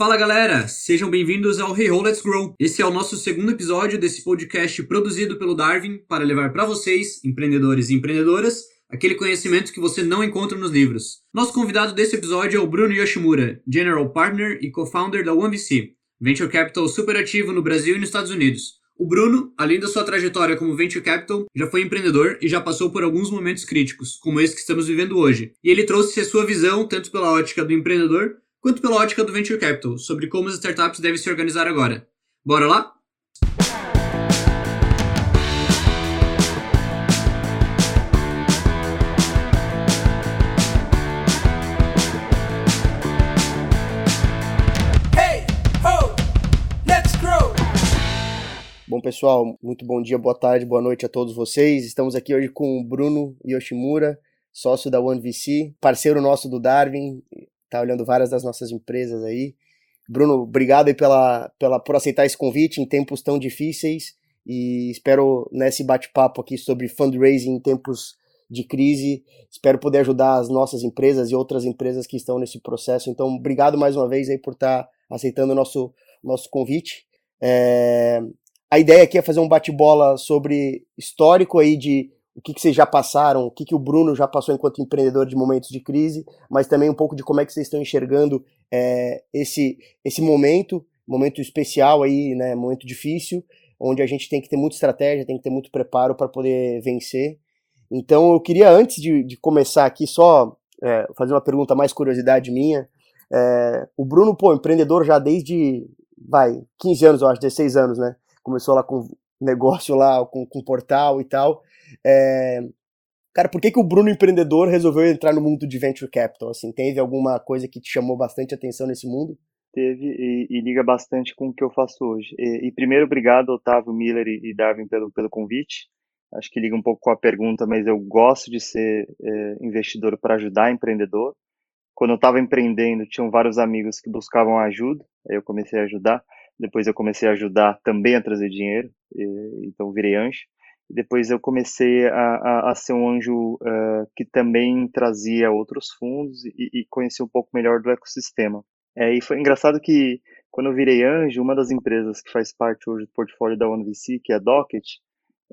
Fala galera, sejam bem-vindos ao Hey Ho Let's Grow. Esse é o nosso segundo episódio desse podcast produzido pelo Darwin para levar para vocês, empreendedores e empreendedoras, aquele conhecimento que você não encontra nos livros. Nosso convidado desse episódio é o Bruno Yoshimura, General Partner e Co-Founder da OneVC, Venture Capital super ativo no Brasil e nos Estados Unidos. O Bruno, além da sua trajetória como Venture Capital, já foi empreendedor e já passou por alguns momentos críticos, como esse que estamos vivendo hoje. E ele trouxe a sua visão, tanto pela ótica do empreendedor, quanto pela ótica do Venture Capital, sobre como as startups devem se organizar agora. Bora lá? Bom, pessoal, muito bom dia, boa tarde, boa noite a todos vocês. Estamos aqui hoje com o Bruno Yoshimura, sócio da OneVC, parceiro nosso do Darwin, tá olhando várias das nossas empresas aí. Bruno, obrigado aí pela, pela, por aceitar esse convite em tempos tão difíceis e espero nesse bate-papo aqui sobre fundraising em tempos de crise, espero poder ajudar as nossas empresas e outras empresas que estão nesse processo. Então, obrigado mais uma vez aí por estar tá aceitando o nosso, nosso convite. É, a ideia aqui é fazer um bate-bola sobre histórico aí de o que, que vocês já passaram, o que, que o Bruno já passou enquanto empreendedor de momentos de crise, mas também um pouco de como é que vocês estão enxergando é, esse, esse momento, momento especial aí, né, momento difícil, onde a gente tem que ter muita estratégia, tem que ter muito preparo para poder vencer. Então eu queria, antes de, de começar aqui, só é, fazer uma pergunta mais curiosidade minha. É, o Bruno, pô, empreendedor já desde, vai, 15 anos, eu acho, 16 anos, né? começou lá com negócio lá, com, com portal e tal. É, cara, por que, que o Bruno empreendedor resolveu entrar no mundo de venture capital? Assim, teve alguma coisa que te chamou bastante atenção nesse mundo? Teve e, e liga bastante com o que eu faço hoje. E, e primeiro, obrigado, Otávio, Miller e, e, Darwin pelo, pelo convite. Acho que liga um pouco com a pergunta, mas eu gosto de ser é, investidor para ajudar empreendedor. Quando eu estava empreendendo, tinham vários amigos que buscavam ajuda, aí eu comecei a ajudar. Depois eu comecei a ajudar também a trazer dinheiro, e, então virei anjo. Depois eu comecei a, a, a ser um anjo uh, que também trazia outros fundos e, e conhecia um pouco melhor do ecossistema. É, e foi engraçado que quando eu virei anjo, uma das empresas que faz parte hoje do portfólio da OneVC, que é a Docket,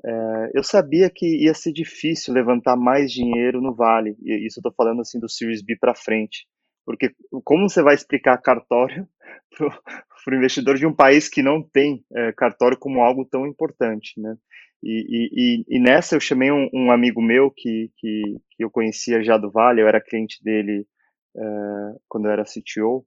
é, eu sabia que ia ser difícil levantar mais dinheiro no Vale. E isso eu estou falando assim do Series B para frente. Porque como você vai explicar cartório para o investidor de um país que não tem é, cartório como algo tão importante, né? E, e, e nessa eu chamei um, um, amigo meu que, que, que eu conhecia já do Vale, eu era cliente dele é, quando eu era CTO,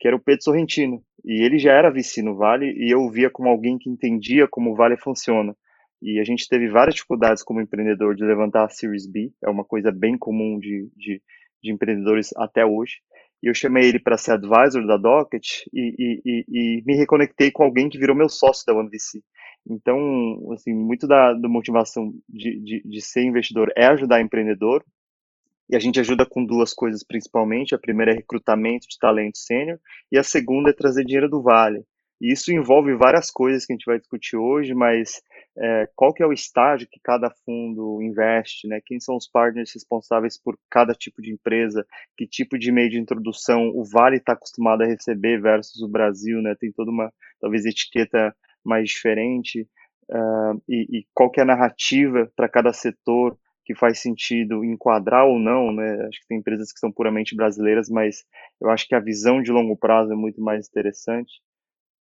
que era o Pedro Sorrentino. E ele já era VC no Vale e eu via como alguém que entendia como o Vale funciona. E a gente teve várias dificuldades como empreendedor de levantar a Series B, é uma coisa bem comum de, de, de empreendedores até hoje e eu chamei ele para ser advisor da Docket e, e, e, me reconectei com alguém que virou meu sócio da OneVC. Então, assim, muito da, da motivação de, de, de, ser investidor é ajudar empreendedor, e a gente ajuda com duas coisas principalmente. A primeira é recrutamento de talento sênior, e a segunda é trazer dinheiro do Vale. E isso envolve várias coisas que a gente vai discutir hoje, mas é, qual que é o estágio que cada fundo investe, né? Quem são os partners responsáveis por cada tipo de empresa, que tipo de meio de introdução o Vale está acostumado a receber versus o Brasil, né? Tem toda uma, talvez, etiqueta mais diferente. Uh, e, e qual é a narrativa para cada setor que faz sentido enquadrar ou não, né? Acho que tem empresas que são puramente brasileiras, mas eu acho que a visão de longo prazo é muito mais interessante.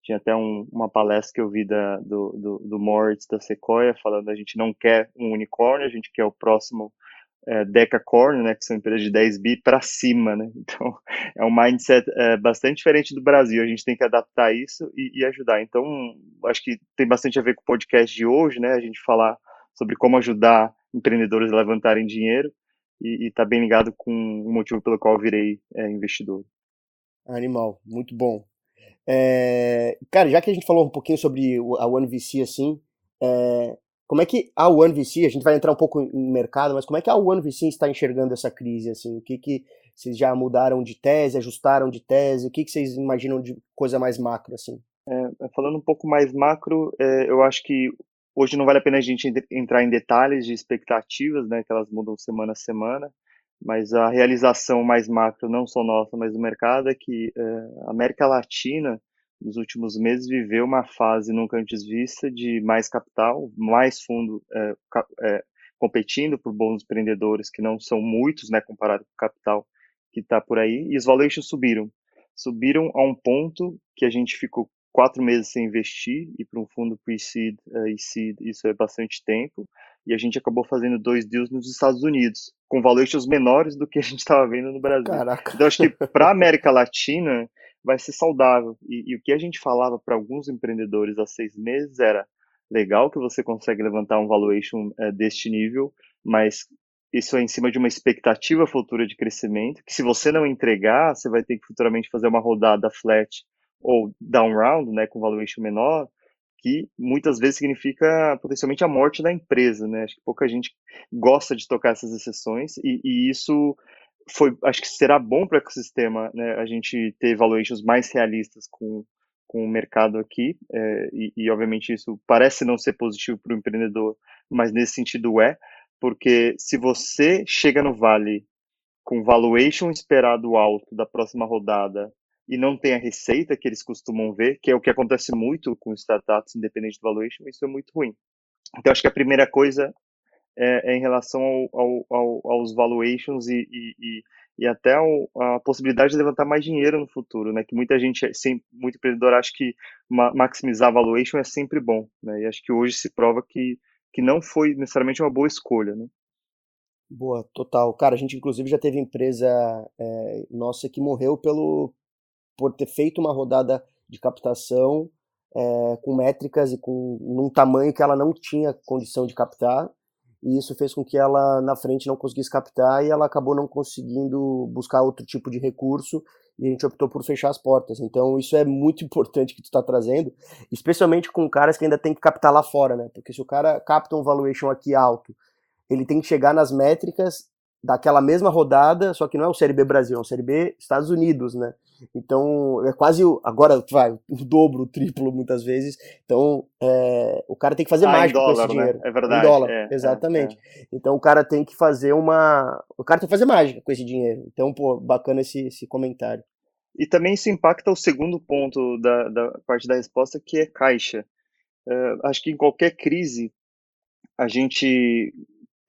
Tinha até um, uma palestra que eu vi da, do, do, do Moritz da Sequoia falando a gente não quer um unicórnio, a gente quer o próximo é, decacorn, né, que são empresas de 10 bi para cima, né? Então é um mindset é, bastante diferente do Brasil. A gente tem que adaptar isso e, e, ajudar. Então acho que tem bastante a ver com o podcast de hoje, né? A gente falar sobre como ajudar empreendedores a levantarem dinheiro e está bem ligado com o motivo pelo qual virei é, investidor. Animal, muito bom. É, cara, já que a gente falou um pouquinho sobre a OneVC, assim, é, como é que a OneVC, a gente vai entrar um pouco em mercado, mas como é que a OneVC está enxergando essa crise, assim, o que que vocês já mudaram de tese, ajustaram de tese, o que que vocês imaginam de coisa mais macro, assim? É, falando um pouco mais macro, é, eu acho que hoje não vale a pena a gente entrar em detalhes de expectativas, né, que elas mudam semana a semana, mas a realização mais macro, não só nossa, mas do mercado, é que é, a América Latina, nos últimos meses, viveu uma fase nunca antes vista de mais capital, mais fundo é, é, competindo por bons empreendedores, que não são muitos, né, comparado com o capital que está por aí, e os valuations subiram. Subiram a um ponto que a gente ficou quatro meses sem investir, e para um fundo pre-seed uh, e seed isso é bastante tempo, e a gente acabou fazendo dois deals nos Estados Unidos, com valuations menores do que a gente estava vendo no Brasil. Caraca. Então acho que para a América Latina vai ser saudável, e, e o que a gente falava para alguns empreendedores há seis meses era, legal que você consegue levantar um valuation uh, deste nível, mas isso é em cima de uma expectativa futura de crescimento, que se você não entregar, você vai ter que futuramente fazer uma rodada flat ou down round, né, com valuation menor, que muitas vezes significa potencialmente a morte da empresa, né? Acho que pouca gente gosta de tocar essas exceções e, e isso foi, acho que será bom para o ecossistema, né? A gente ter valuations mais realistas com, com o mercado aqui é, e, e, obviamente isso parece não ser positivo para o empreendedor, mas nesse sentido é, porque se você chega no vale com valuation esperado alto da próxima rodada e não tem a receita que eles costumam ver, que é o que acontece muito com startups independente do valuation, isso é muito ruim. Então, acho que a primeira coisa é, é em relação ao, ao, aos valuations e, e, e até a possibilidade de levantar mais dinheiro no futuro, né? Que muita gente, muito empreendedor acha que maximizar a valuation é sempre bom, né? E acho que hoje se prova que, que não foi necessariamente uma boa escolha, né? Boa, total. Cara, a gente inclusive já teve empresa é, nossa que morreu pelo, por ter feito uma rodada de captação é, com métricas e com num tamanho que ela não tinha condição de captar e isso fez com que ela na frente não conseguisse captar e ela acabou não conseguindo buscar outro tipo de recurso e a gente optou por fechar as portas. Então isso é muito importante que tu está trazendo, especialmente com caras que ainda tem que captar lá fora, né? Porque se o cara capta um valuation aqui alto, ele tem que chegar nas métricas daquela mesma rodada, só que não é o Série B Brasil, é o Série B Estados Unidos, né? Então, é quase, agora vai, o dobro, o triplo muitas vezes. Então, é, o cara tem que fazer ah, mágica dólar, com esse né? dinheiro. É verdade. Em dólar, é, é exatamente. É, então, o cara tem que fazer uma... O cara tem que fazer mágica com esse dinheiro. Então, pô, bacana esse, esse comentário. E também isso impacta o segundo ponto da, da parte da resposta, que é caixa. Uh, acho que em qualquer crise, a gente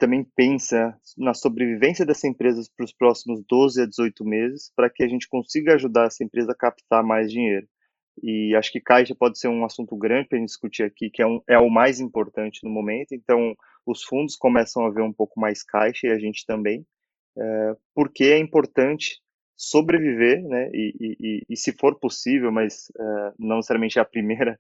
também pensa na sobrevivência dessa empresa para os próximos 12 a 18 meses, para que a gente consiga ajudar essa empresa a captar mais dinheiro. E acho que caixa pode ser um assunto grande para a gente discutir aqui, que é, um, é o mais importante no momento. Então, os fundos começam a ver um pouco mais caixa e a gente também, é, porque é importante sobreviver, né? E, e, e, se for possível, mas é, não necessariamente é a primeira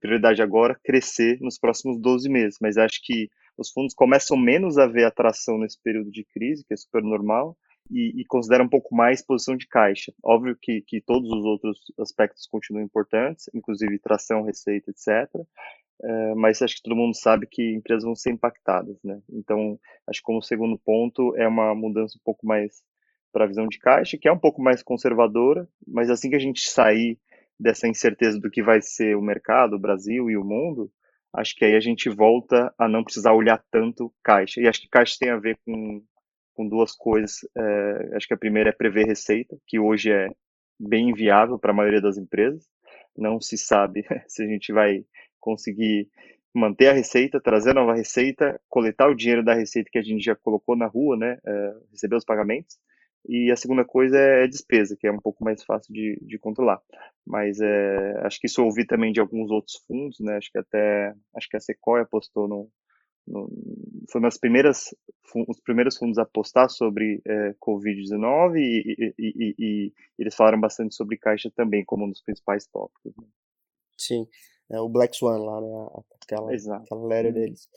prioridade agora, crescer nos próximos 12 meses. Mas acho que os fundos começam menos a ver atração nesse período de crise, que é super normal, e, e consideram um pouco mais posição de caixa. Óbvio que, que todos os outros aspectos continuam importantes, inclusive tração, receita, etc. É, mas acho que todo mundo sabe que empresas vão ser impactadas, né? Então, acho que como segundo ponto é uma mudança um pouco mais para a visão de caixa, que é um pouco mais conservadora, mas assim que a gente sair dessa incerteza do que vai ser o mercado, o Brasil e o mundo, acho que aí a gente volta a não precisar olhar tanto caixa. E acho que caixa tem a ver com, com duas coisas. É, acho que a primeira é prever receita, que hoje é bem inviável para a maioria das empresas. Não se sabe se a gente vai conseguir manter a receita, trazer nova receita, coletar o dinheiro da receita que a gente já colocou na rua, né, é, receber os pagamentos. E a segunda coisa é despesa, que é um pouco mais fácil de, de controlar. Mas é, acho que isso eu ouvi também de alguns outros fundos, né? Acho que até acho que a Sequoia apostou no, no foi uma das primeiras os primeiros fundos a apostar sobre é, Covid-19 e, e, e, e, eles falaram bastante sobre caixa também como um dos principais tópicos. Né? Sim, é o Black Swan lá, né? Aquela, Exato. aquela letra uhum. deles.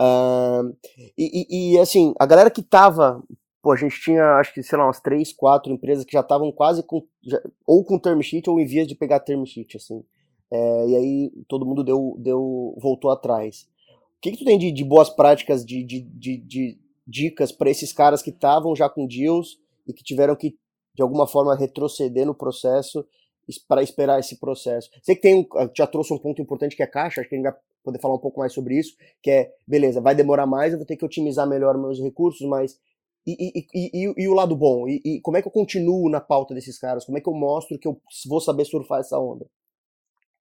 Uh, e, e, assim, a galera que tava pô, a gente tinha, acho que, sei lá, umas três, quatro empresas que já estavam quase com, já, ou com term sheet ou em vias de pegar term sheet, assim. É, e aí todo mundo deu, deu voltou atrás. O que, que tu tem de, de boas práticas, de, de, de, dicas para esses caras que estavam já com deals e que tiveram que, de alguma forma, retroceder no processo para esperar esse processo? Sei que tem já trouxe um ponto importante que é caixa, acho que a gente vai poder falar um pouco mais sobre isso, que é, beleza, vai demorar mais, eu vou ter que otimizar melhor meus recursos, mas E, e, e, e, o lado bom? E, como é que eu continuo na pauta desses caras? Como é que eu mostro que eu vou saber surfar essa onda?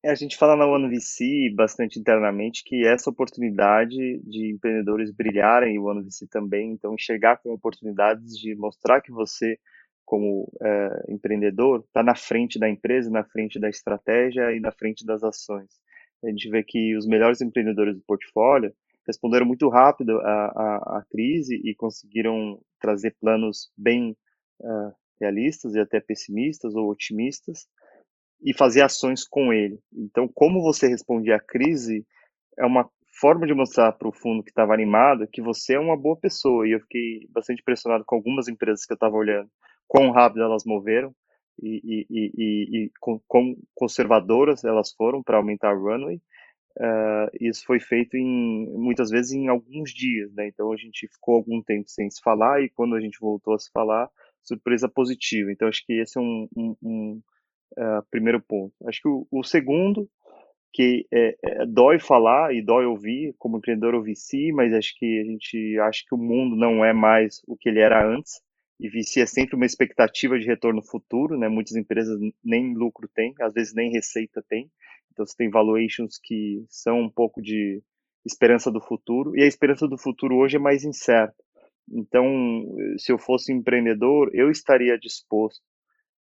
É, a gente fala na OneVC bastante internamente que essa oportunidade de empreendedores brilharem e o OneVC também, então enxergar com oportunidades de mostrar que você, como é, empreendedor, está na frente da empresa, na frente da estratégia e na frente das ações. A gente vê que os melhores empreendedores do portfólio responderam muito rápido à, à, crise e conseguiram trazer planos bem uh, realistas e até pessimistas ou otimistas e fazer ações com ele. Então, como você responde à crise é uma forma de mostrar para o fundo que estava animado que você é uma boa pessoa. E eu fiquei bastante impressionado com algumas empresas que eu estava olhando, quão rápido elas moveram e, e, e, e com, quão conservadoras elas foram para aumentar o runway. Uh, isso foi feito em muitas vezes em alguns dias, né? Então a gente ficou algum tempo sem se falar e quando a gente voltou a se falar, surpresa positiva. Então acho que esse é um, um, um uh, primeiro ponto. Acho que o, o segundo que é, é, dói falar e dói ouvir, como empreendedor ouvir sim, mas acho que a gente acha que o mundo não é mais o que ele era antes e VC é sempre uma expectativa de retorno futuro, né? Muitas empresas nem lucro têm, às vezes nem receita tem. Então você tem valuations que são um pouco de esperança do futuro, e a esperança do futuro hoje é mais incerta. Então, se eu fosse empreendedor, eu estaria disposto,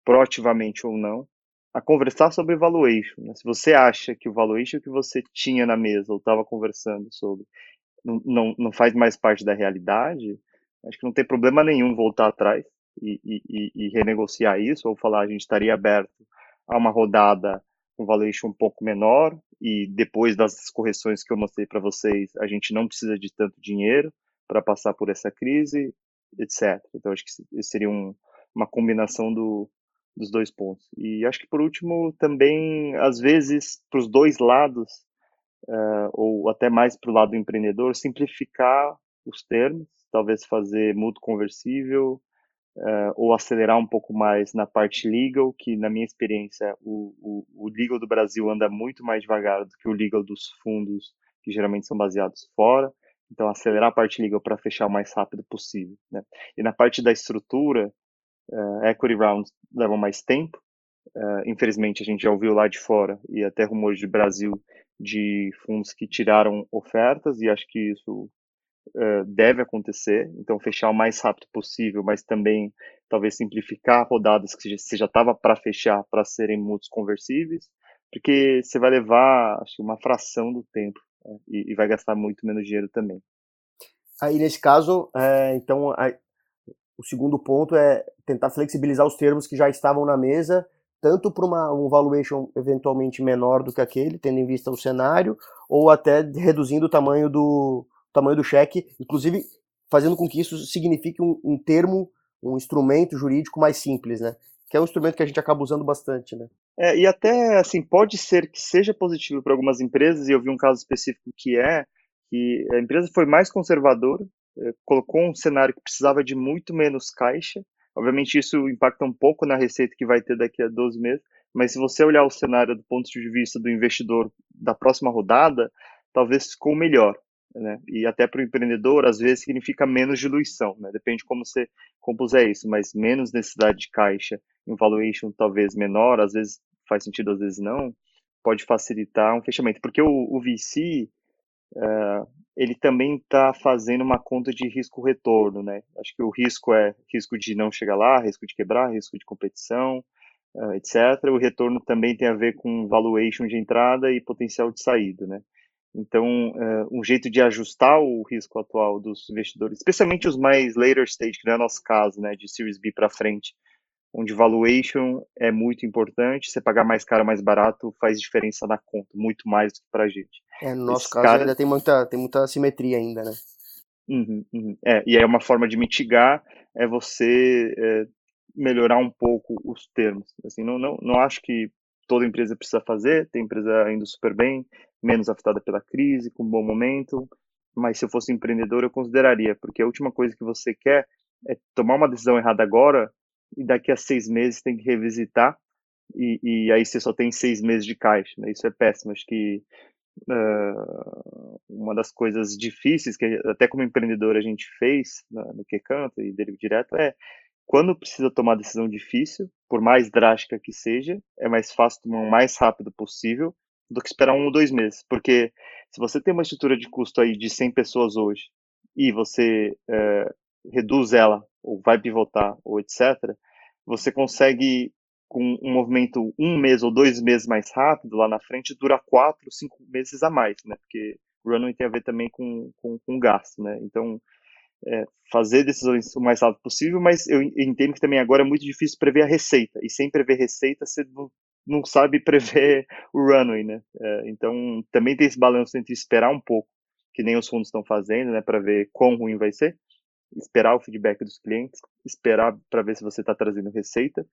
proativamente ou não, a conversar sobre valuation. Né? Se você acha que o valuation que você tinha na mesa ou estava conversando sobre não, não, faz mais parte da realidade, acho que não tem problema nenhum voltar atrás e, e, e renegociar isso, ou falar a gente estaria aberto a uma rodada com valuation um pouco menor e depois das correções que eu mostrei para vocês, a gente não precisa de tanto dinheiro para passar por essa crise, etc. Então acho que seria um, uma combinação do, dos dois pontos. E acho que por último também às vezes para os dois lados uh, ou até mais para o lado empreendedor simplificar os termos, talvez fazer mútuo conversível, uh, ou acelerar um pouco mais na parte legal, que na minha experiência o, o, o legal do Brasil anda muito mais devagar do que o legal dos fundos, que geralmente são baseados fora. Então, acelerar a parte legal para fechar o mais rápido possível. Né? E na parte da estrutura, uh, equity rounds levam mais tempo. Uh, infelizmente, a gente já ouviu lá de fora e até rumores de Brasil de fundos que tiraram ofertas e acho que isso uh, deve acontecer, então fechar o mais rápido possível, mas também talvez simplificar rodadas que você já estava para fechar para serem mútuos conversíveis, porque você vai levar acho, uma fração do tempo né, e, e, vai gastar muito menos dinheiro também. Aí nesse caso, é, então a, o segundo ponto é tentar flexibilizar os termos que já estavam na mesa, tanto para um valuation eventualmente menor do que aquele, tendo em vista o cenário, ou até reduzindo o tamanho do, tamanho do cheque, inclusive fazendo com que isso signifique um, um termo, um instrumento jurídico mais simples, né? Que é um instrumento que a gente acaba usando bastante, né? É, e até, assim, pode ser que seja positivo para algumas empresas, e eu vi um caso específico que é que a empresa foi mais conservadora, é, colocou um cenário que precisava de muito menos caixa. Obviamente, isso impacta um pouco na receita que vai ter daqui a 12 meses, mas se você olhar o cenário do ponto de vista do investidor da próxima rodada, talvez ficou melhor né? E até para o empreendedor, às vezes significa menos diluição, né? Depende de como você compuser isso, mas menos necessidade de caixa, um valuation talvez menor, às vezes faz sentido, às vezes não, pode facilitar um fechamento. Porque o, o VC, uh, eh, ele também está fazendo uma conta de risco-retorno, né? Acho que o risco é risco de não chegar lá, risco de quebrar, risco de competição, uh, eh, etc. O retorno também tem a ver com valuation de entrada e potencial de saída, né? Então, uh, um jeito de ajustar o risco atual dos investidores, especialmente os mais later stage, que não é o nosso caso, né, de Series B para frente, onde valuation é muito importante, você pagar mais caro, mais barato, faz diferença na conta, muito mais do que para a gente. É, no nosso caso cara... ainda tem muita, tem muita simetria ainda, né? Uhum, uhum. É, e aí uma forma de mitigar é você é, melhorar um pouco os termos. Assim, não, não, não acho que toda empresa precisa fazer, tem empresa indo super bem, menos afetada pela crise, com um bom momento, mas se eu fosse empreendedor eu consideraria, porque a última coisa que você quer é tomar uma decisão errada agora e daqui a seis meses tem que revisitar e, e aí você só tem seis meses de caixa, né? Isso é péssimo. Acho que uh, uma das coisas difíceis que até como empreendedor a gente fez no, no que canto e dele direto é quando precisa tomar decisão difícil, por mais drástica que seja, é mais fácil tomar o mais rápido possível do que esperar um ou dois meses. Porque se você tem uma estrutura de custo aí de 100 pessoas hoje e você é, reduz ela, ou vai pivotar, ou etc., você consegue, com um movimento um mês ou dois meses mais rápido, lá na frente, dura quatro, cinco meses a mais, né? Porque runway tem a ver também com, com, com gasto, né? Então, é, fazer decisões o mais rápido possível, mas eu entendo que também agora é muito difícil prever a receita, e sem prever receita, você não, não sabe prever o runway, né? É, então, também tem esse balanço entre esperar um pouco, que nem os fundos estão fazendo, né, para ver quão ruim vai ser, esperar o feedback dos clientes, esperar para ver se você está trazendo receita,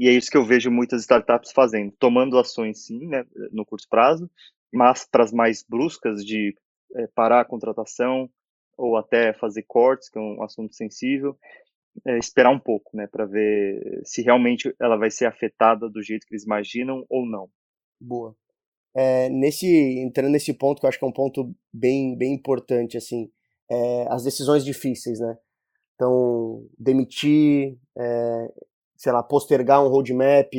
e é isso que eu vejo muitas startups fazendo, tomando ações sim, né, no curto prazo, mas para as mais bruscas de é, parar a contratação, ou até fazer cortes, que é um assunto sensível, é, esperar um pouco, né, para ver se realmente ela vai ser afetada do jeito que eles imaginam ou não. Boa. É, nesse entrando nesse ponto que eu acho que é um ponto bem bem importante assim, é, as decisões difíceis, né? Então demitir, é, sei lá, postergar um roadmap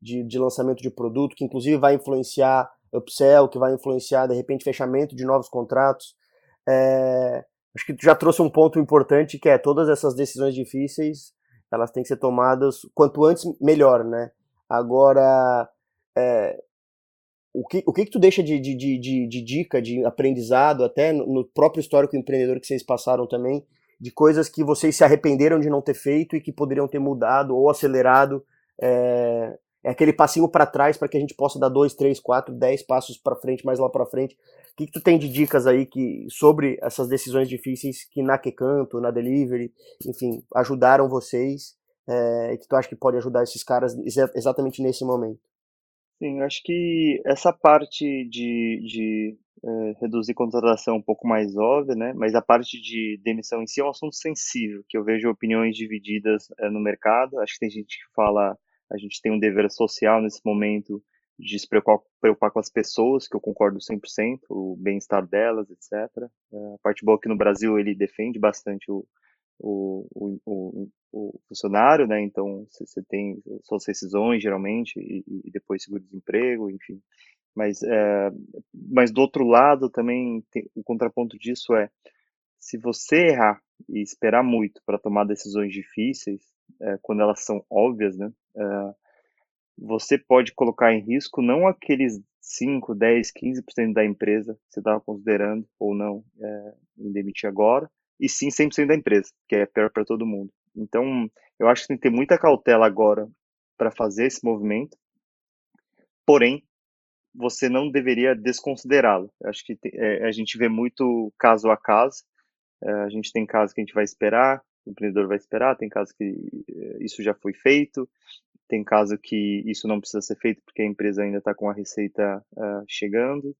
de, de lançamento de produto que inclusive vai influenciar upsell, que vai influenciar de repente fechamento de novos contratos. É, acho que tu já trouxe um ponto importante que é todas essas decisões difíceis elas têm que ser tomadas quanto antes melhor, né? Agora, é, o, que, o que que tu deixa de, de, de, de, dica, de aprendizado, até no, no próprio histórico empreendedor que vocês passaram também, de coisas que vocês se arrependeram de não ter feito e que poderiam ter mudado ou acelerado é, é aquele passinho para trás para que a gente possa dar dois, três, quatro, dez passos para frente, mais lá para frente. Que, que tu tem de dicas aí que sobre essas decisões difíceis que na Quecanto, na Delivery, enfim, ajudaram vocês é, e que tu acha que pode ajudar esses caras exatamente nesse momento? Sim, acho que essa parte de, de é, reduzir contratação é um pouco mais óbvia, né? Mas a parte de demissão em si é um assunto sensível, que eu vejo opiniões divididas é, no mercado. Acho que tem gente que fala a gente tem um dever social nesse momento de se preocupar, preocupar com as pessoas, que eu concordo 100%, o bem-estar delas, etc. É, a parte boa é que no Brasil ele defende bastante o, o, o, o funcionário, né? Então você tem suas rescisões geralmente e, e depois seguro-desemprego, enfim. Mas, é, mas do outro lado também tem, o contraponto disso é se você errar e esperar muito para tomar decisões difíceis, é, quando elas são óbvias, né? É, você pode colocar em risco não aqueles 5, 10, 15% da empresa que você estava considerando ou não é, em demitir agora, e sim 100% da empresa, que é pior para todo mundo. Então, eu acho que tem que ter muita cautela agora para fazer esse movimento, porém, você não deveria desconsiderá-lo. Acho que é, a gente vê muito caso a caso, é, a gente tem casos que a gente vai esperar, o empreendedor vai esperar, tem casos que é, isso já foi feito, tem caso que isso não precisa ser feito porque a empresa ainda está com a receita uh, chegando.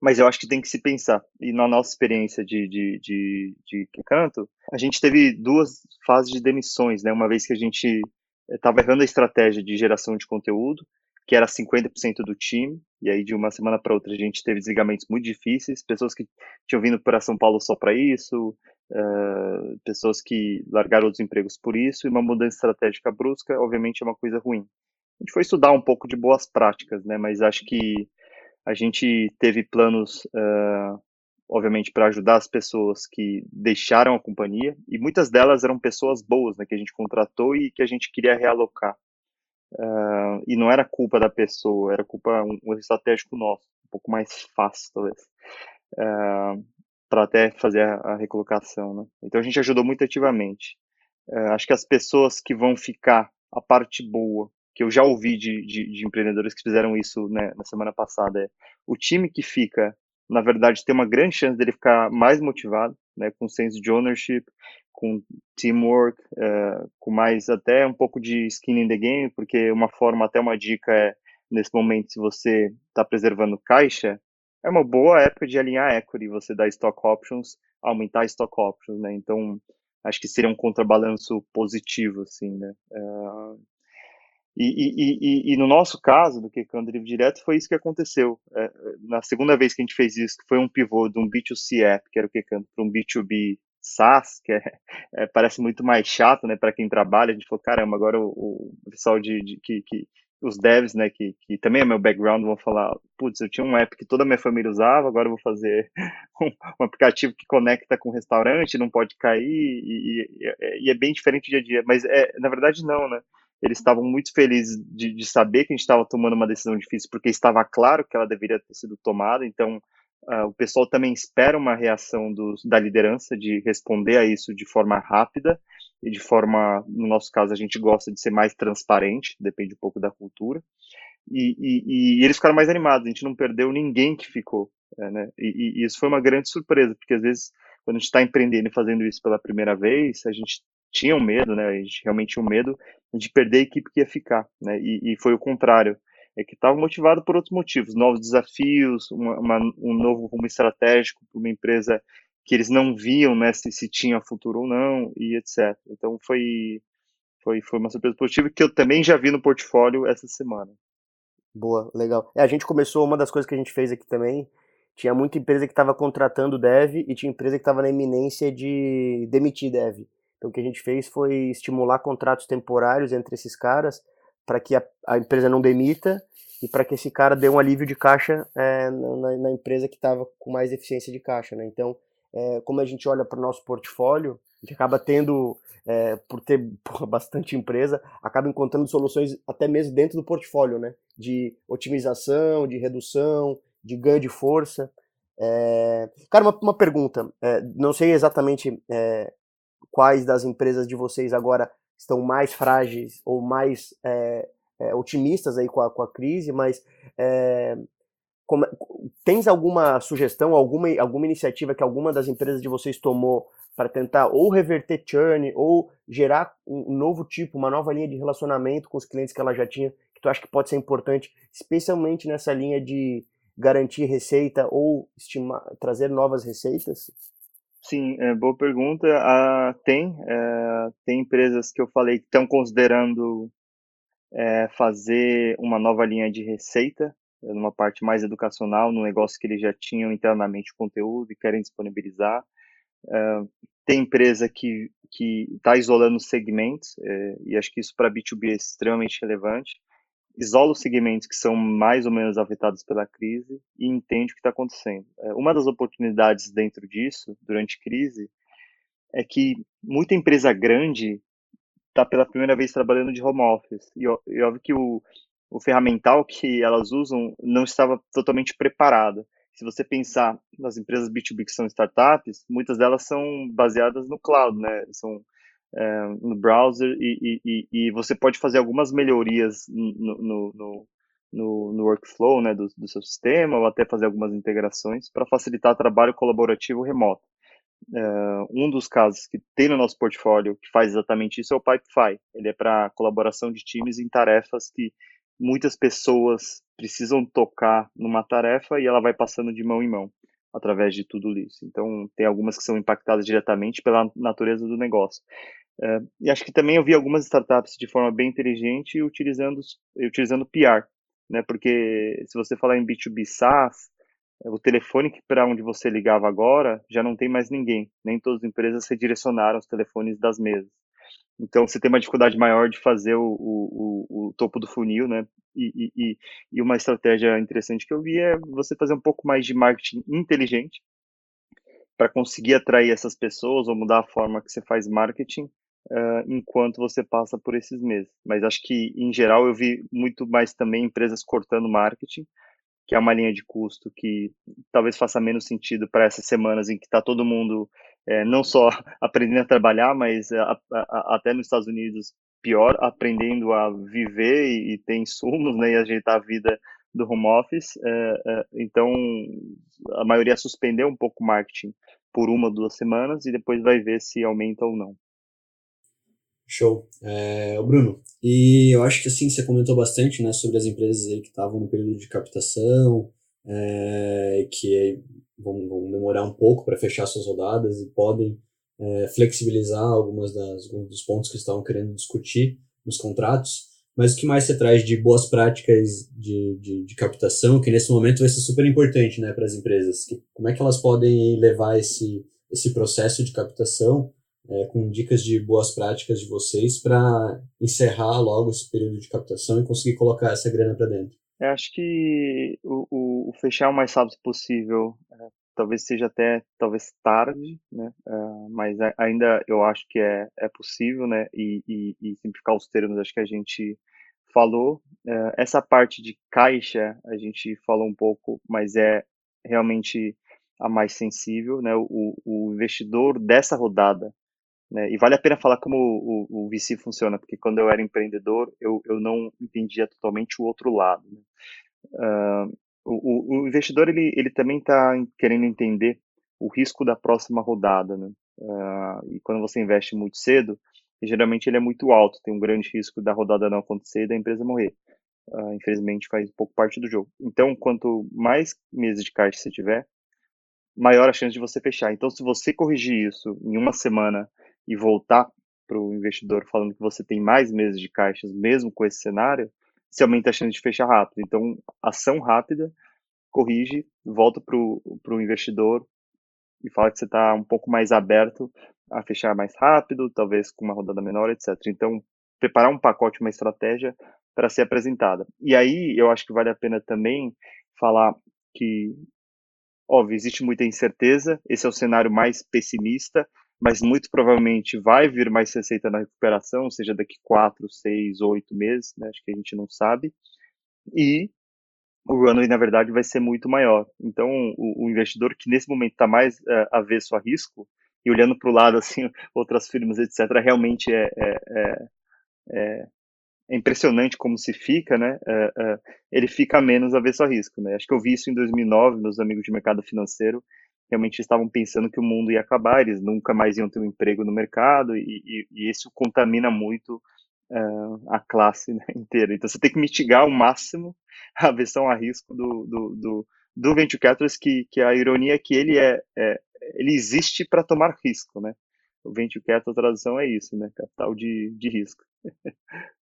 Mas eu acho que tem que se pensar. E na nossa experiência de, de, de, de canto, a gente teve duas fases de demissões, né? Uma vez que a gente estava errando a estratégia de geração de conteúdo, que era 50% do time, e aí de uma semana para outra a gente teve desligamentos muito difíceis, pessoas que tinham vindo para São Paulo só para isso, uh, pessoas que largaram os empregos por isso, e uma mudança estratégica brusca, obviamente, é uma coisa ruim. A gente foi estudar um pouco de boas práticas, né, mas acho que a gente teve planos, uh, obviamente, para ajudar as pessoas que deixaram a companhia, e muitas delas eram pessoas boas, né, que a gente contratou e que a gente queria realocar. Uh, e não era culpa da pessoa, era culpa um, um estratégico nosso, um pouco mais fácil talvez, uh, para até fazer a, a, recolocação, né? Então a gente ajudou muito ativamente. Uh, acho que as pessoas que vão ficar, a parte boa, que eu já ouvi de, de, de empreendedores que fizeram isso né, na semana passada, é o time que fica, na verdade, tem uma grande chance dele ficar mais motivado, né, com senso de ownership, com teamwork, uh, com mais até um pouco de skin in the game, porque uma forma, até uma dica é, nesse momento, se você está preservando caixa, é uma boa época de alinhar equity, você dar stock options, aumentar stock options, né? Então, acho que seria um contrabalanço positivo, assim, né? Uh, E, e, e, e, no nosso caso, do um delivery direto, foi isso que aconteceu. É, na segunda vez que a gente fez isso, que foi um pivô de um B2C app, que era o que para um B2B SaaS, que é, é, parece muito mais chato, né, para quem trabalha. A gente falou, caramba, agora o, o pessoal de, de que, que, os devs, né, que, que também é meu background, vão falar, putz, eu tinha um app que toda a minha família usava, agora eu vou fazer um, um aplicativo que conecta com o restaurante, não pode cair, e, é bem diferente dia a dia. Mas, é, na verdade, não, né? Eles estavam muito felizes de, de saber que a gente estava tomando uma decisão difícil, porque estava claro que ela deveria ter sido tomada, então Uh, o pessoal também espera uma reação da liderança de responder a isso de forma rápida e de forma, no nosso caso, a gente gosta de ser mais transparente, depende um pouco da cultura. E, e, e eles ficaram mais animados, a gente não perdeu ninguém que ficou. É, né? E, e, isso foi uma grande surpresa, porque às vezes, quando a gente está empreendendo e fazendo isso pela primeira vez, a gente tinha um medo, né? A gente realmente tinha um medo de perder a equipe que ia ficar, né? E, foi o contrário é que estava motivado por outros motivos, novos desafios, uma, uma, um novo rumo estratégico para uma empresa que eles não viam né, se, se tinha futuro ou não, e etc. Então foi, foi, foi uma surpresa positiva que eu também já vi no portfólio essa semana. Boa, legal. É, a gente começou, uma das coisas que a gente fez aqui também, tinha muita empresa que estava contratando dev e tinha empresa que estava na iminência de demitir dev. Então o que a gente fez foi estimular contratos temporários entre esses caras para que a, a, empresa não demita e para que esse cara dê um alívio de caixa é, na, na, empresa que estava com mais eficiência de caixa, né? Então, é, como a gente olha para o nosso portfólio, a gente acaba tendo, é, por ter bastante empresa, acaba encontrando soluções até mesmo dentro do portfólio, né? De otimização, de redução, de ganho de força. É... Cara, uma, uma pergunta. É, não sei exatamente quais das empresas de vocês agora estão mais frágeis ou mais é, é, otimistas aí com a, com a crise, mas é, como, tens alguma sugestão, alguma, alguma iniciativa que alguma das empresas de vocês tomou para tentar ou reverter churn ou gerar um novo tipo, uma nova linha de relacionamento com os clientes que ela já tinha, que tu acha que pode ser importante, especialmente nessa linha de garantir receita ou estimar, trazer novas receitas? Sim, é, boa pergunta. Ah, tem, é, tem empresas que eu falei que estão considerando é, fazer uma nova linha de receita, é, numa parte mais educacional, no negócio que eles já tinham internamente conteúdo e querem disponibilizar. É, tem empresa que que está isolando segmentos, é, e acho que isso para B2B é extremamente relevante isola os segmentos que são mais ou menos afetados pela crise e entende o que está acontecendo. É, uma das oportunidades dentro disso, durante crise, é que muita empresa grande está pela primeira vez trabalhando de home office. E, e óbvio que o, o ferramental que elas usam não estava totalmente preparado. Se você pensar nas empresas B2B que são startups, muitas delas são baseadas no cloud, né? São é, no browser e, e, e, você pode fazer algumas melhorias no, no, no, no, workflow né, do, do, seu sistema ou até fazer algumas integrações para facilitar trabalho colaborativo remoto. É, um dos casos que tem no nosso portfólio que faz exatamente isso é o Pipefy. Ele é para colaboração de times em tarefas que muitas pessoas precisam tocar numa tarefa e ela vai passando de mão em mão através de tudo isso. Então, tem algumas que são impactadas diretamente pela natureza do negócio. Uh, e acho que também eu vi algumas startups de forma bem inteligente utilizando, utilizando PR, né? Porque se você falar em B2B SaaS, o telefone para onde você ligava agora já não tem mais ninguém. Nem todas as empresas redirecionaram os telefones das mesas. Então você tem uma dificuldade maior de fazer o, o, o, topo do funil, né? E, e, e uma estratégia interessante que eu vi é você fazer um pouco mais de marketing inteligente para conseguir atrair essas pessoas ou mudar a forma que você faz marketing uh, enquanto você passa por esses meses. Mas acho que, em geral, eu vi muito mais também empresas cortando marketing, que é uma linha de custo que talvez faça menos sentido para essas semanas em que está todo mundo é, não só aprendendo a trabalhar, mas a, a, até nos Estados Unidos, pior, aprendendo a viver e, e ter insumos né, e ajeitar a vida do home office. É, é, então, a maioria suspendeu um pouco o marketing por uma duas semanas e depois vai ver se aumenta ou não. Show. É, Bruno, e eu acho que assim, você comentou bastante né, sobre as empresas aí que estavam no período de captação, é, que vão, vão, demorar um pouco para fechar suas rodadas e podem é, flexibilizar algumas das, alguns dos pontos que estavam querendo discutir nos contratos. mas o que mais você traz de boas práticas de, de, de captação, que nesse momento vai ser super importante né, para as empresas? Que, como é que elas podem levar esse, esse processo de captação é, com dicas de boas práticas de vocês para encerrar logo esse período de captação e conseguir colocar essa grana para dentro? Eu acho que o, o, o, fechar o mais rápido possível é, talvez seja até talvez tarde, né? Uh, mas ainda eu acho que é, é possível, né? E, e, e simplificar os termos, acho que a gente falou. Uh, essa parte de caixa a gente falou um pouco, mas é realmente a mais sensível, né? O, o investidor dessa rodada né? E vale a pena falar como o, o, VC funciona, porque quando eu era empreendedor, eu, eu não entendia totalmente o outro lado. Né? Uh, o, o, investidor ele, ele também está querendo entender o risco da próxima rodada. Né? Uh, e quando você investe muito cedo, geralmente ele é muito alto, tem um grande risco da rodada não acontecer e da empresa morrer. Uh, infelizmente faz pouco parte do jogo. Então, quanto mais meses de caixa você tiver, maior a chance de você fechar. Então, se você corrigir isso em uma semana e voltar para o investidor falando que você tem mais meses de caixas, mesmo com esse cenário, você aumenta a chance de fechar rápido. Então, ação rápida, corrige, volta para o investidor e fala que você está um pouco mais aberto a fechar mais rápido, talvez com uma rodada menor, etc. Então, preparar um pacote, uma estratégia para ser apresentada. E aí, eu acho que vale a pena também falar que, óbvio, existe muita incerteza, esse é o cenário mais pessimista, mas muito provavelmente vai vir mais receita na recuperação, seja daqui quatro, seis, oito meses, né? acho que a gente não sabe, e o runway, na verdade, vai ser muito maior. Então, o, o investidor que nesse momento está mais uh, avesso a risco, e olhando para o lado, assim, outras firmas, etc., realmente é, é, é, é, impressionante como se fica, né? É, é, ele fica menos avesso a risco, né? Acho que eu vi isso em 2009, meus amigos de mercado financeiro, realmente estavam pensando que o mundo ia acabar, eles nunca mais iam ter um emprego no mercado e, e, e isso contamina muito uh, a classe né, inteira. Então você tem que mitigar ao máximo a versão a risco do, do, do, do venture capitalist, que, que a ironia é que ele é, é ele existe para tomar risco, né? O venture capital, a tradução é isso, né? Capital de, de risco.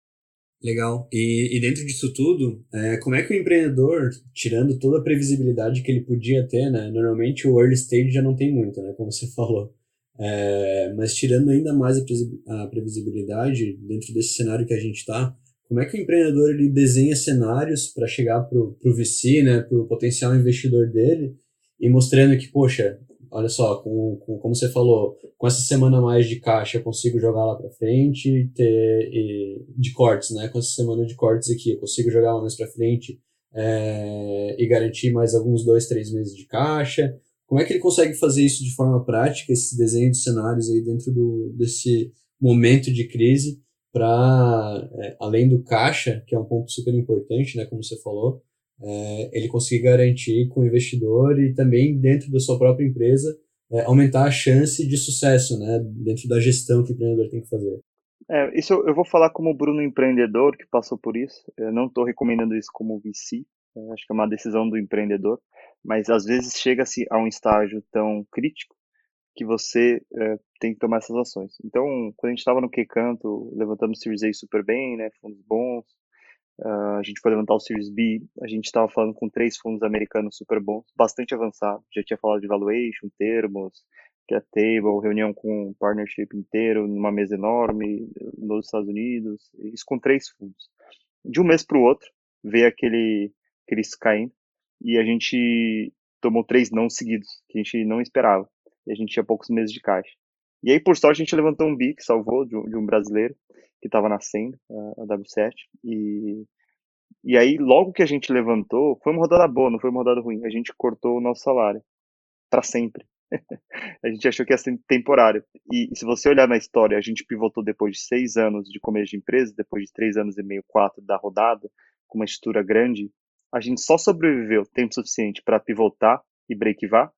Legal. E, e dentro disso tudo, é, como é que o empreendedor, tirando toda a previsibilidade que ele podia ter, né? Normalmente o early stage já não tem muito, né? Como você falou. É, mas tirando ainda mais a previsibilidade dentro desse cenário que a gente está, como é que o empreendedor ele desenha cenários para chegar para o VC, né, para o potencial investidor dele, e mostrando que, poxa, olha só, com, com, como você falou, com essa semana mais de caixa eu consigo jogar lá para frente, ter e, de cortes, né? Com essa semana de cortes aqui eu consigo jogar lá mais para frente é, e garantir mais alguns dois, três meses de caixa. Como é que ele consegue fazer isso de forma prática, esse desenho de cenários aí dentro do, desse momento de crise, para, é, além do caixa, que é um ponto super importante, né, como você falou, é, ele conseguir garantir com o investidor e também dentro da sua própria empresa é, aumentar a chance de sucesso, né, dentro da gestão que o empreendedor tem que fazer. É, isso eu, vou falar como Bruno empreendedor que passou por isso. Eu não estou recomendando isso como VC. acho que é uma decisão do empreendedor, mas às vezes chega-se a um estágio tão crítico que você é, tem que tomar essas ações. Então, quando a gente estava no que canto, levantamos Series A super bem, né, fundos bons, Uh, a gente foi levantar o Series B, a gente estava falando com três fundos americanos super bons, bastante avançados. Já tinha falado de valuation, termos, cap table, reunião com um partnership inteiro, numa mesa enorme nos Estados Unidos, isso com três fundos. De um mês para o outro, veio aquele, aquele caindo e a gente tomou três não seguidos, que a gente não esperava. E a gente tinha poucos meses de caixa. E aí, por sorte, a gente levantou um BI que salvou de um brasileiro que estava nascendo, a W7, e, e aí logo que a gente levantou, foi uma rodada boa, não foi uma rodada ruim, a gente cortou o nosso salário, para sempre. a gente achou que ia ser temporário. E, e se você olhar na história, a gente pivotou depois de seis anos de começo de empresa, depois de três anos e meio, quatro da rodada, com uma estrutura grande, a gente só sobreviveu tempo suficiente para pivotar e breakivar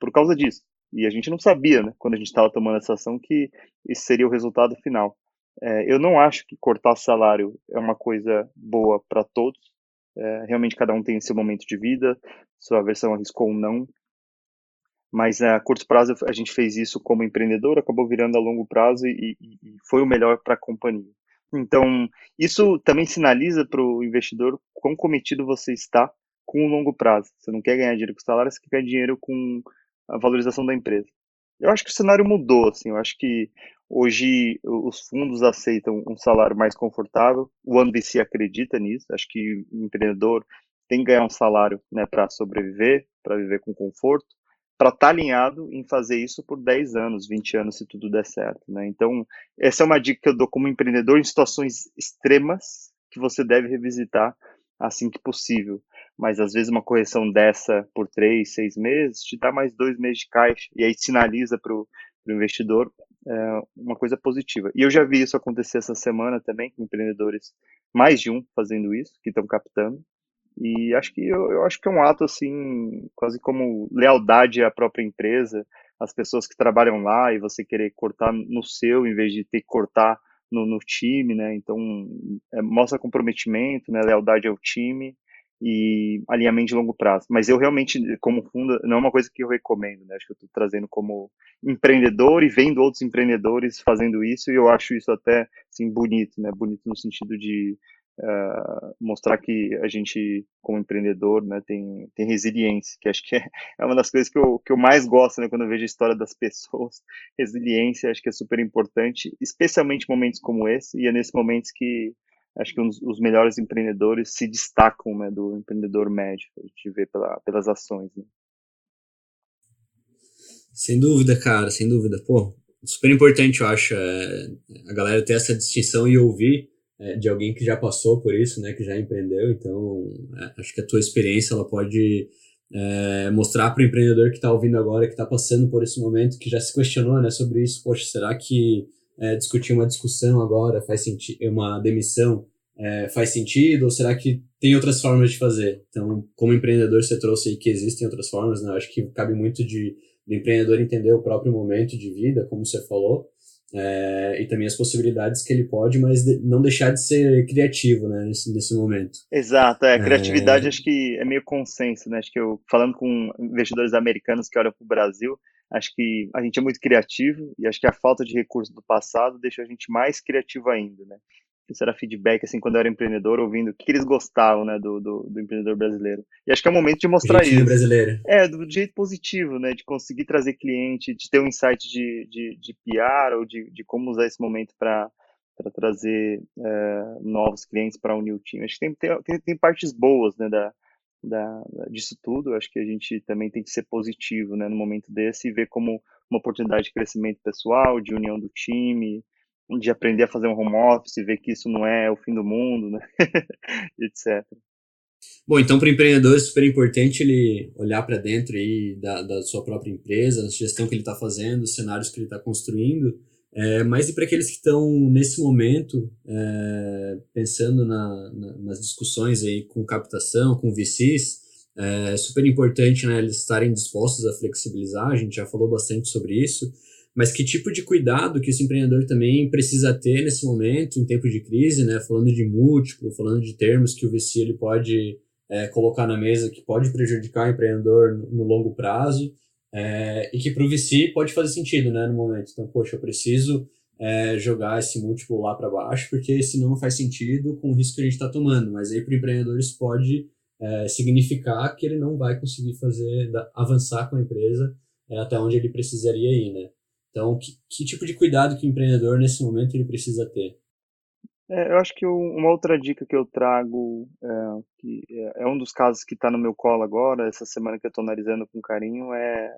por causa disso. E a gente não sabia, né, quando a gente estava tomando essa ação, que esse seria o resultado final. É, eu não acho que cortar salário é uma coisa boa para todos. É, realmente cada um tem seu momento de vida, sua versão arriscou ou não. Mas a curto prazo a gente fez isso como empreendedor, acabou virando a longo prazo e, e, e foi o melhor para a companhia. Então, isso também sinaliza para o investidor quão cometido você está com o longo prazo. Você não quer ganhar dinheiro com salário, você quer ganhar dinheiro com a valorização da empresa. Eu acho que o cenário mudou, assim, eu acho que hoje os fundos aceitam um salário mais confortável, o OneVC acredita nisso, acho que o empreendedor tem que ganhar um salário né, para sobreviver, para viver com conforto, para estar tá alinhado em fazer isso por 10 anos, 20 anos, se tudo der certo. Né? Então, essa é uma dica que eu dou como empreendedor em situações extremas que você deve revisitar assim que possível. Mas às vezes uma correção dessa por três, seis meses te dá mais dois meses de caixa e aí sinaliza para o investidor é, uma coisa positiva. E eu já vi isso acontecer essa semana também com empreendedores, mais de um fazendo isso, que estão captando. E acho que eu, eu, acho que é um ato assim, quase como lealdade à própria empresa, às pessoas que trabalham lá e você querer cortar no seu em vez de ter que cortar no, no time, né? Então é, mostra comprometimento, né? Lealdade ao time e alinhamento de longo prazo. Mas eu realmente, como fundo, não é uma coisa que eu recomendo, né? Acho que eu estou trazendo como empreendedor e vendo outros empreendedores fazendo isso e eu acho isso até assim bonito, né? Bonito no sentido de uh, mostrar que a gente, como empreendedor, né, tem, tem resiliência, que acho que é, é uma das coisas que eu, que eu mais gosto, né, quando eu vejo a história das pessoas. Resiliência, acho que é super importante, especialmente momentos como esse, e é nesses momentos que acho que uns, os melhores empreendedores se destacam né, do empreendedor médio, a gente vê pela, pelas ações. Né. Sem dúvida, cara, sem dúvida. Pô, super importante, eu acho, é, a galera ter essa distinção e ouvir é, de alguém que já passou por isso, né, que já empreendeu. Então, é, acho que a tua experiência ela pode é, mostrar para o empreendedor que está ouvindo agora, que está passando por esse momento, que já se questionou, né, sobre isso. Poxa, será que é, discutir uma discussão agora faz sentido, uma demissão é, faz sentido? Ou será que tem outras formas de fazer? Então, como empreendedor, você trouxe aí que existem outras formas, né? Acho que cabe muito de do empreendedor entender o próprio momento de vida, como você falou, é, e também as possibilidades que ele pode, mas de, não deixar de ser criativo, né, nesse, nesse momento. Exato, é, criatividade é... acho que é meio consenso, né, acho que eu, falando com investidores americanos que olham para o Brasil, acho que a gente é muito criativo e acho que a falta de recursos do passado deixou a gente mais criativo ainda, né, isso era feedback, assim, quando eu era empreendedor, ouvindo o que eles gostavam, né, do, do, do empreendedor brasileiro. E acho que é o momento de mostrar isso. brasileiro. É, do jeito positivo, né, de conseguir trazer cliente, de ter um insight de, de, de PR ou de, de como usar esse momento para para trazer é, novos clientes para unir o time. Acho que tem, tem, tem partes boas, né, da, da, disso tudo. Acho que a gente também tem que ser positivo, né, no momento desse e ver como uma oportunidade de crescimento pessoal, de união do time, de aprender a fazer um home office, ver que isso não é o fim do mundo, né? etc. Bom, então para o empreendedor é super importante ele olhar para dentro aí da, da sua própria empresa, a gestão que ele está fazendo, os cenários que ele está construindo, é, mas e para aqueles que estão nesse momento é, pensando na, na, nas discussões aí com captação, com VCs, é super importante né, eles estarem dispostos a flexibilizar, a gente já falou bastante sobre isso, mas que tipo de cuidado que esse empreendedor também precisa ter nesse momento, em tempo de crise, né? Falando de múltiplo, falando de termos que o VC ele pode é, colocar na mesa que pode prejudicar o empreendedor no, no longo prazo é, e que para o VC pode fazer sentido, né? No momento. Então, poxa, eu preciso é, jogar esse múltiplo lá para baixo porque senão não faz sentido com o risco que a gente está tomando. Mas aí para o empreendedor isso pode é, significar que ele não vai conseguir fazer avançar com a empresa é, até onde ele precisaria ir, né? Então, que, que tipo de cuidado que o empreendedor nesse momento ele precisa ter? É, eu acho que uma outra dica que eu trago, é, que é, é um dos casos que está no meu colo agora, essa semana que eu estou analisando com carinho, é,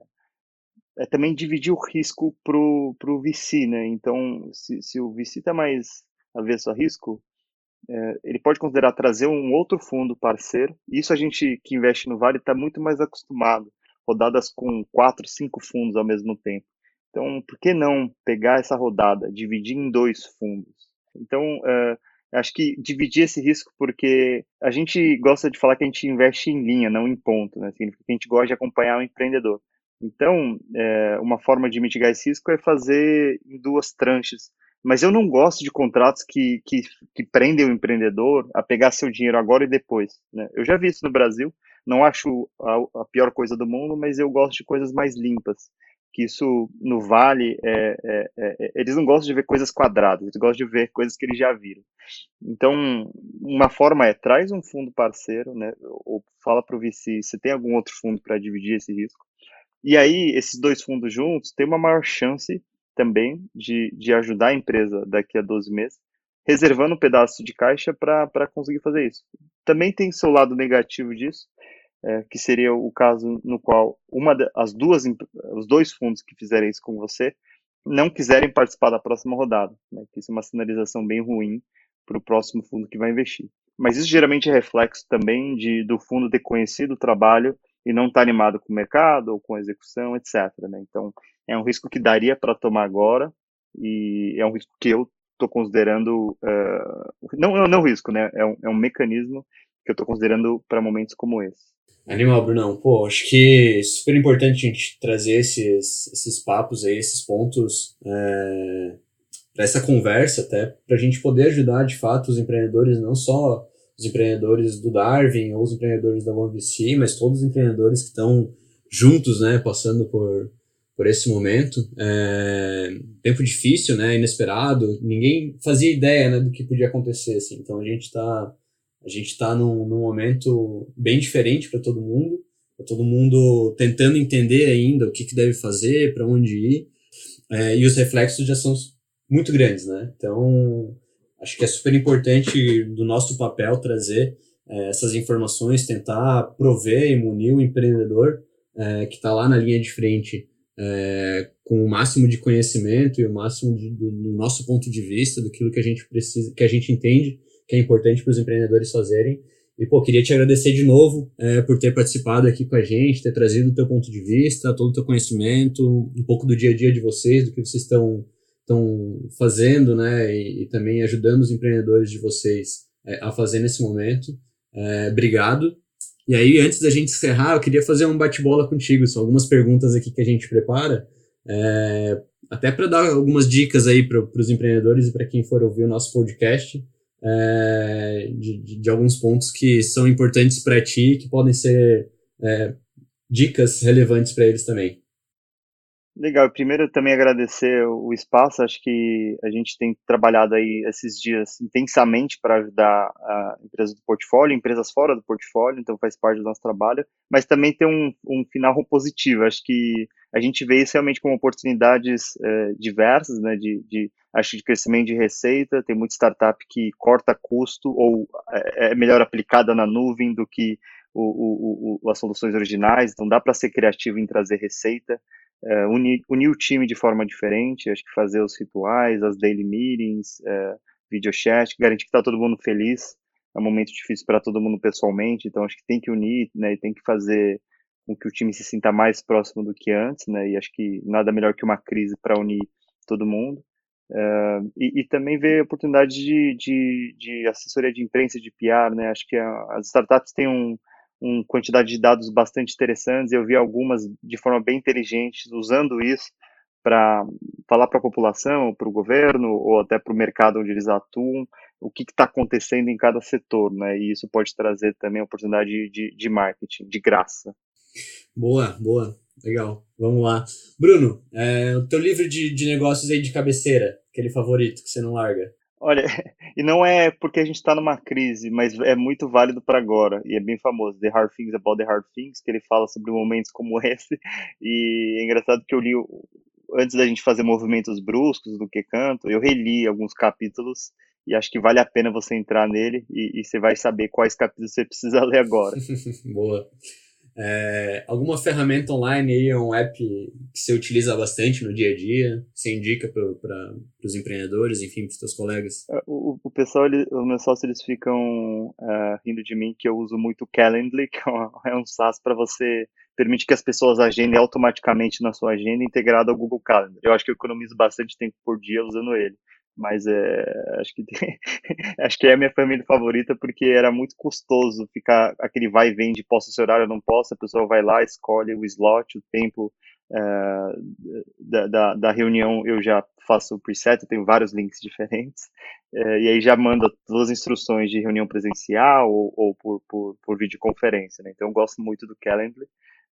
é também dividir o risco para o VC, né? Então, se, se o VC está mais avesso a risco, é, ele pode considerar trazer um outro fundo parceiro. Isso a gente que investe no Vale está muito mais acostumado, rodadas com quatro, cinco fundos ao mesmo tempo. Então, por que não pegar essa rodada, dividir em dois fundos? Então, uh, acho que dividir esse risco, porque a gente gosta de falar que a gente investe em linha, não em ponto, né? Significa que a gente gosta de acompanhar o empreendedor. Então, é, uma forma de mitigar esse risco é fazer em duas tranches. Mas eu não gosto de contratos que, que, que prendem o empreendedor a pegar seu dinheiro agora e depois. Né? Eu já vi isso no Brasil, não acho a, a pior coisa do mundo, mas eu gosto de coisas mais limpas que isso no Vale, é, é, é, eles não gostam de ver coisas quadradas, eles gostam de ver coisas que eles já viram. Então, uma forma é, traz um fundo parceiro, né, ou fala para o VC se tem algum outro fundo para dividir esse risco. E aí, esses dois fundos juntos têm uma maior chance também de, de ajudar a empresa daqui a 12 meses, reservando um pedaço de caixa para conseguir fazer isso. Também tem seu lado negativo disso, é, que seria o caso no qual uma as duas os dois fundos que fizerem isso com você não quiserem participar da próxima rodada, né, que isso é uma sinalização bem ruim para o próximo fundo que vai investir. Mas isso geralmente é reflexo também de do fundo ter conhecido o trabalho e não estar tá animado com o mercado ou com a execução, etc. Né? Então é um risco que daria para tomar agora e é um risco que eu estou considerando uh, não não risco, né? É um, é um mecanismo que eu estou considerando para momentos como esse. Animal, Brunão. Pô, acho que é super importante a gente trazer esses, esses papos aí, esses pontos é, para essa conversa, até para a gente poder ajudar de fato os empreendedores, não só os empreendedores do Darwin ou os empreendedores da OneVC, mas todos os empreendedores que estão juntos, né, passando por, por esse momento. É, tempo difícil, né, inesperado, ninguém fazia ideia né, do que podia acontecer, assim, então a gente está a gente está num, num momento bem diferente para todo mundo, para todo mundo tentando entender ainda o que, que deve fazer, para onde ir, é, e os reflexos já são muito grandes, né? Então, acho que é super importante do nosso papel trazer é, essas informações, tentar prover e munir o empreendedor é, que está lá na linha de frente é, com o máximo de conhecimento e o máximo de, do, do, nosso ponto de vista, daquilo que a gente precisa, que a gente entende que é importante para os empreendedores fazerem. E, pô, queria te agradecer de novo é, por ter participado aqui com a gente, ter trazido o teu ponto de vista, todo o teu conhecimento, um pouco do dia a dia de vocês, do que vocês estão estão fazendo, né, e, e, também ajudando os empreendedores de vocês é, a fazer nesse momento. É, obrigado. E aí, antes da gente encerrar, eu queria fazer um bate-bola contigo. São algumas perguntas aqui que a gente prepara, é, até para dar algumas dicas aí para os empreendedores e para quem for ouvir o nosso podcast é, de, de, alguns pontos que são importantes para ti, que podem ser é, dicas relevantes para eles também. Legal. Primeiro, também agradecer o espaço. Acho que a gente tem trabalhado aí esses dias intensamente para ajudar a empresa do portfólio, empresas fora do portfólio, então faz parte do nosso trabalho. Mas também tem um, um final positivo. Acho que a gente vê isso realmente como oportunidades é, diversas, né, de, de, acho de crescimento de receita. Tem muita startup que corta custo ou é, é melhor aplicada na nuvem do que o, o, o, as soluções originais. Então dá para ser criativo em trazer receita, é, unir, unir, o time de forma diferente. Acho que fazer os rituais, as daily meetings, é, video chat, garantir que está todo mundo feliz. É um momento difícil para todo mundo pessoalmente, então acho que tem que unir, né, e tem que fazer com que o time se sinta mais próximo do que antes, né? E acho que nada melhor que uma crise para unir todo mundo. Uh, e, e, também ver oportunidade de, de, de, assessoria de imprensa, de PR, né? Acho que a, as startups têm um, uma quantidade de dados bastante interessantes. Eu vi algumas de forma bem inteligente usando isso para falar para a população, para o governo ou até para o mercado onde eles atuam o que está acontecendo em cada setor, né? E isso pode trazer também oportunidade de, de marketing de graça. Boa, boa. Legal. Vamos lá. Bruno, é, o teu livro de, de negócios aí de cabeceira, aquele favorito que você não larga. Olha, e não é porque a gente está numa crise, mas é muito válido para agora, e é bem famoso, The Hard Things About the Hard Things, que ele fala sobre momentos como esse, e é engraçado que eu li, antes da gente fazer movimentos bruscos do que canto, eu reli alguns capítulos, e acho que vale a pena você entrar nele, e, e você vai saber quais capítulos você precisa ler agora. Boa. É, alguma ferramenta online aí, um app que você utiliza bastante no dia a dia? Você indica para os empreendedores, enfim, para os seus colegas? É, o, o pessoal, ele, os meus sócios, eles ficam uh, rindo de mim que eu uso muito Calendly, que é um, é SaaS para você permite que as pessoas agendem automaticamente na sua agenda integrado ao Google Calendar. Eu acho que eu economizo bastante tempo por dia usando ele mas é, acho que tem, acho que é a minha família favorita porque era muito custoso ficar aquele vai e vem de posso esse horário, não posso, a pessoa vai lá, escolhe o slot, o tempo é, da, da, da, reunião, eu já faço o preset, eu tenho vários links diferentes, é, e aí já manda todas as instruções de reunião presencial ou, ou por, por, por videoconferência, né? então eu gosto muito do Calendly,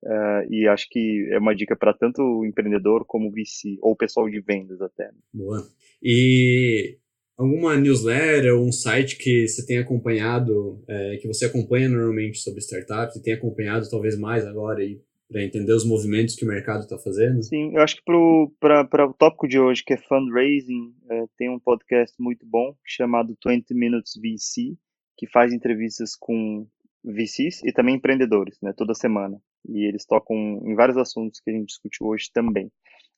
Uh, e acho que é uma dica para tanto o empreendedor como o VC, ou o pessoal de vendas até. Boa. E alguma newsletter ou um site que você tem acompanhado, é, que você acompanha normalmente sobre startups e tem acompanhado talvez mais agora aí para entender os movimentos que o mercado está fazendo? Sim, eu acho que para o tópico de hoje, que é fundraising, é, tem um podcast muito bom chamado 20 Minutes VC, que faz entrevistas com VCs e também empreendedores, né, toda semana. E eles tocam em vários assuntos que a gente discutiu hoje também.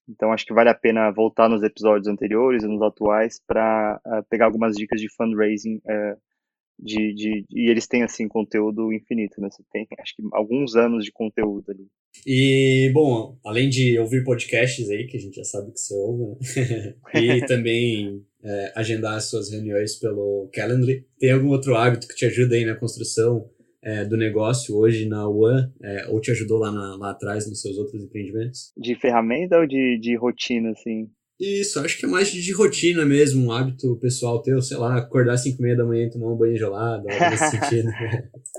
Então acho que vale a pena voltar nos episódios anteriores e nos atuais para uh, pegar algumas dicas de fundraising uh, de, de, e eles têm assim conteúdo infinito, né? Você tem acho que alguns anos de conteúdo ali. E bom, além de ouvir podcasts aí que a gente já sabe que você ouve, né? e também é, agendar as suas reuniões pelo Calendly, tem algum outro hábito que te ajuda aí na construção é, do negócio hoje na One, é, ou te ajudou lá, na, lá atrás nos seus outros empreendimentos? De ferramenta ou de, de rotina, assim? Isso, acho que é mais de rotina mesmo, um hábito pessoal teu, sei lá, acordar às 5 e meia da manhã e tomar um banho gelado, algo nesse sentido.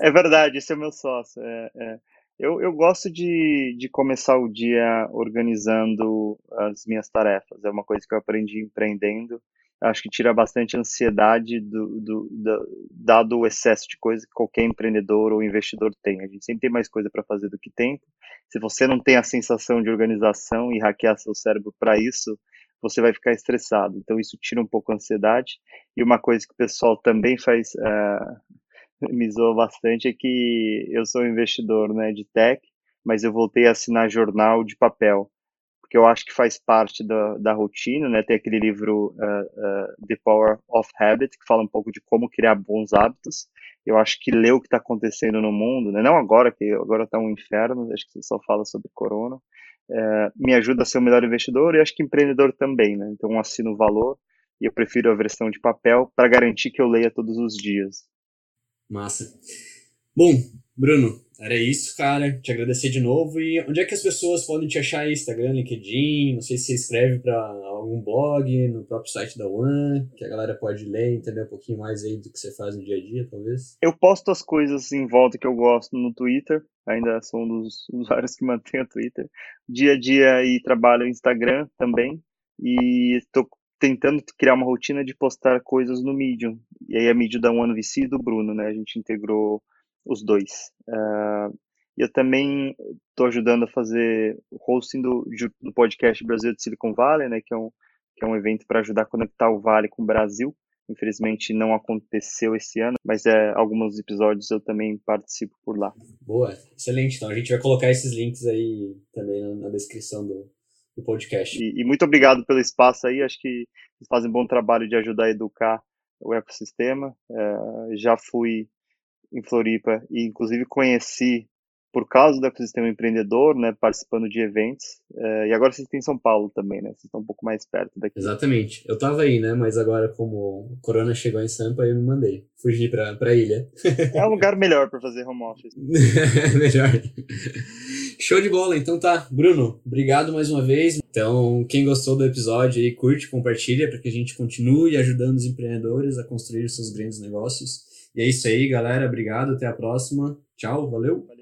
é verdade, esse é o meu sócio. É, é. Eu, eu gosto de, de começar o dia organizando as minhas tarefas, é uma coisa que eu aprendi empreendendo acho que tira bastante ansiedade do, do, do, dado o excesso de coisa que qualquer empreendedor ou investidor tem. A gente sempre tem mais coisa para fazer do que tempo. Se você não tem a sensação de organização e hackear seu cérebro para isso, você vai ficar estressado. Então isso tira um pouco a ansiedade. E uma coisa que o pessoal também faz, uh, me zoa bastante, é que eu sou investidor né, de tech, mas eu voltei a assinar jornal de papel porque eu acho que faz parte da, da rotina, né? Tem aquele livro uh, uh, The Power of Habit, que fala um pouco de como criar bons hábitos. Eu acho que ler o que está acontecendo no mundo, né? não agora, que agora está um inferno, acho que você só fala sobre corona, uh, me ajuda a ser um melhor investidor e acho que empreendedor também, né? Então assino o valor e eu prefiro a versão de papel para garantir que eu leia todos os dias. Massa. Bom, Bruno, era isso, cara. Te agradecer de novo. E onde é que as pessoas podem te achar? Instagram, LinkedIn? Não sei se você escreve para algum blog, no próprio site da One, que a galera pode ler, entender um pouquinho mais aí do que você faz no dia a dia, talvez. Eu posto as coisas em volta que eu gosto no Twitter. Ainda sou um dos usuários que mantém o Twitter. Dia a dia e trabalho no Instagram também. E estou tentando criar uma rotina de postar coisas no Medium. E aí a Medium da One VC do Bruno, né? A gente integrou os dois. Uh, eu também estou ajudando a fazer o hosting do, do podcast Brasil de Silicon Valley, né, que é um, que é um evento para ajudar a conectar o Vale com o Brasil. Infelizmente não aconteceu esse ano, mas é, alguns episódios eu também participo por lá. Boa, excelente. Então a gente vai colocar esses links aí também na, na descrição do, do podcast. E, e, muito obrigado pelo espaço aí. Acho que vocês fazem um bom trabalho de ajudar a educar o ecossistema. É, já fui em Floripa e inclusive conheci por causa do ecossistema empreendedor, né, participando de eventos. É, e agora vocês têm São Paulo também, né? Vocês estão um pouco mais perto daqui. Exatamente. Eu tava aí, né? Mas agora, como o Corona chegou em Sampa, eu me mandei. Fugi pra, pra ilha. É um lugar melhor para fazer home office. melhor. Show de bola. Então tá. Bruno, obrigado mais uma vez. Então, quem gostou do episódio aí, curte, compartilha para que a gente continue ajudando os empreendedores a construir seus grandes negócios. E é isso aí, galera. Obrigado. Até a próxima. Tchau. Valeu.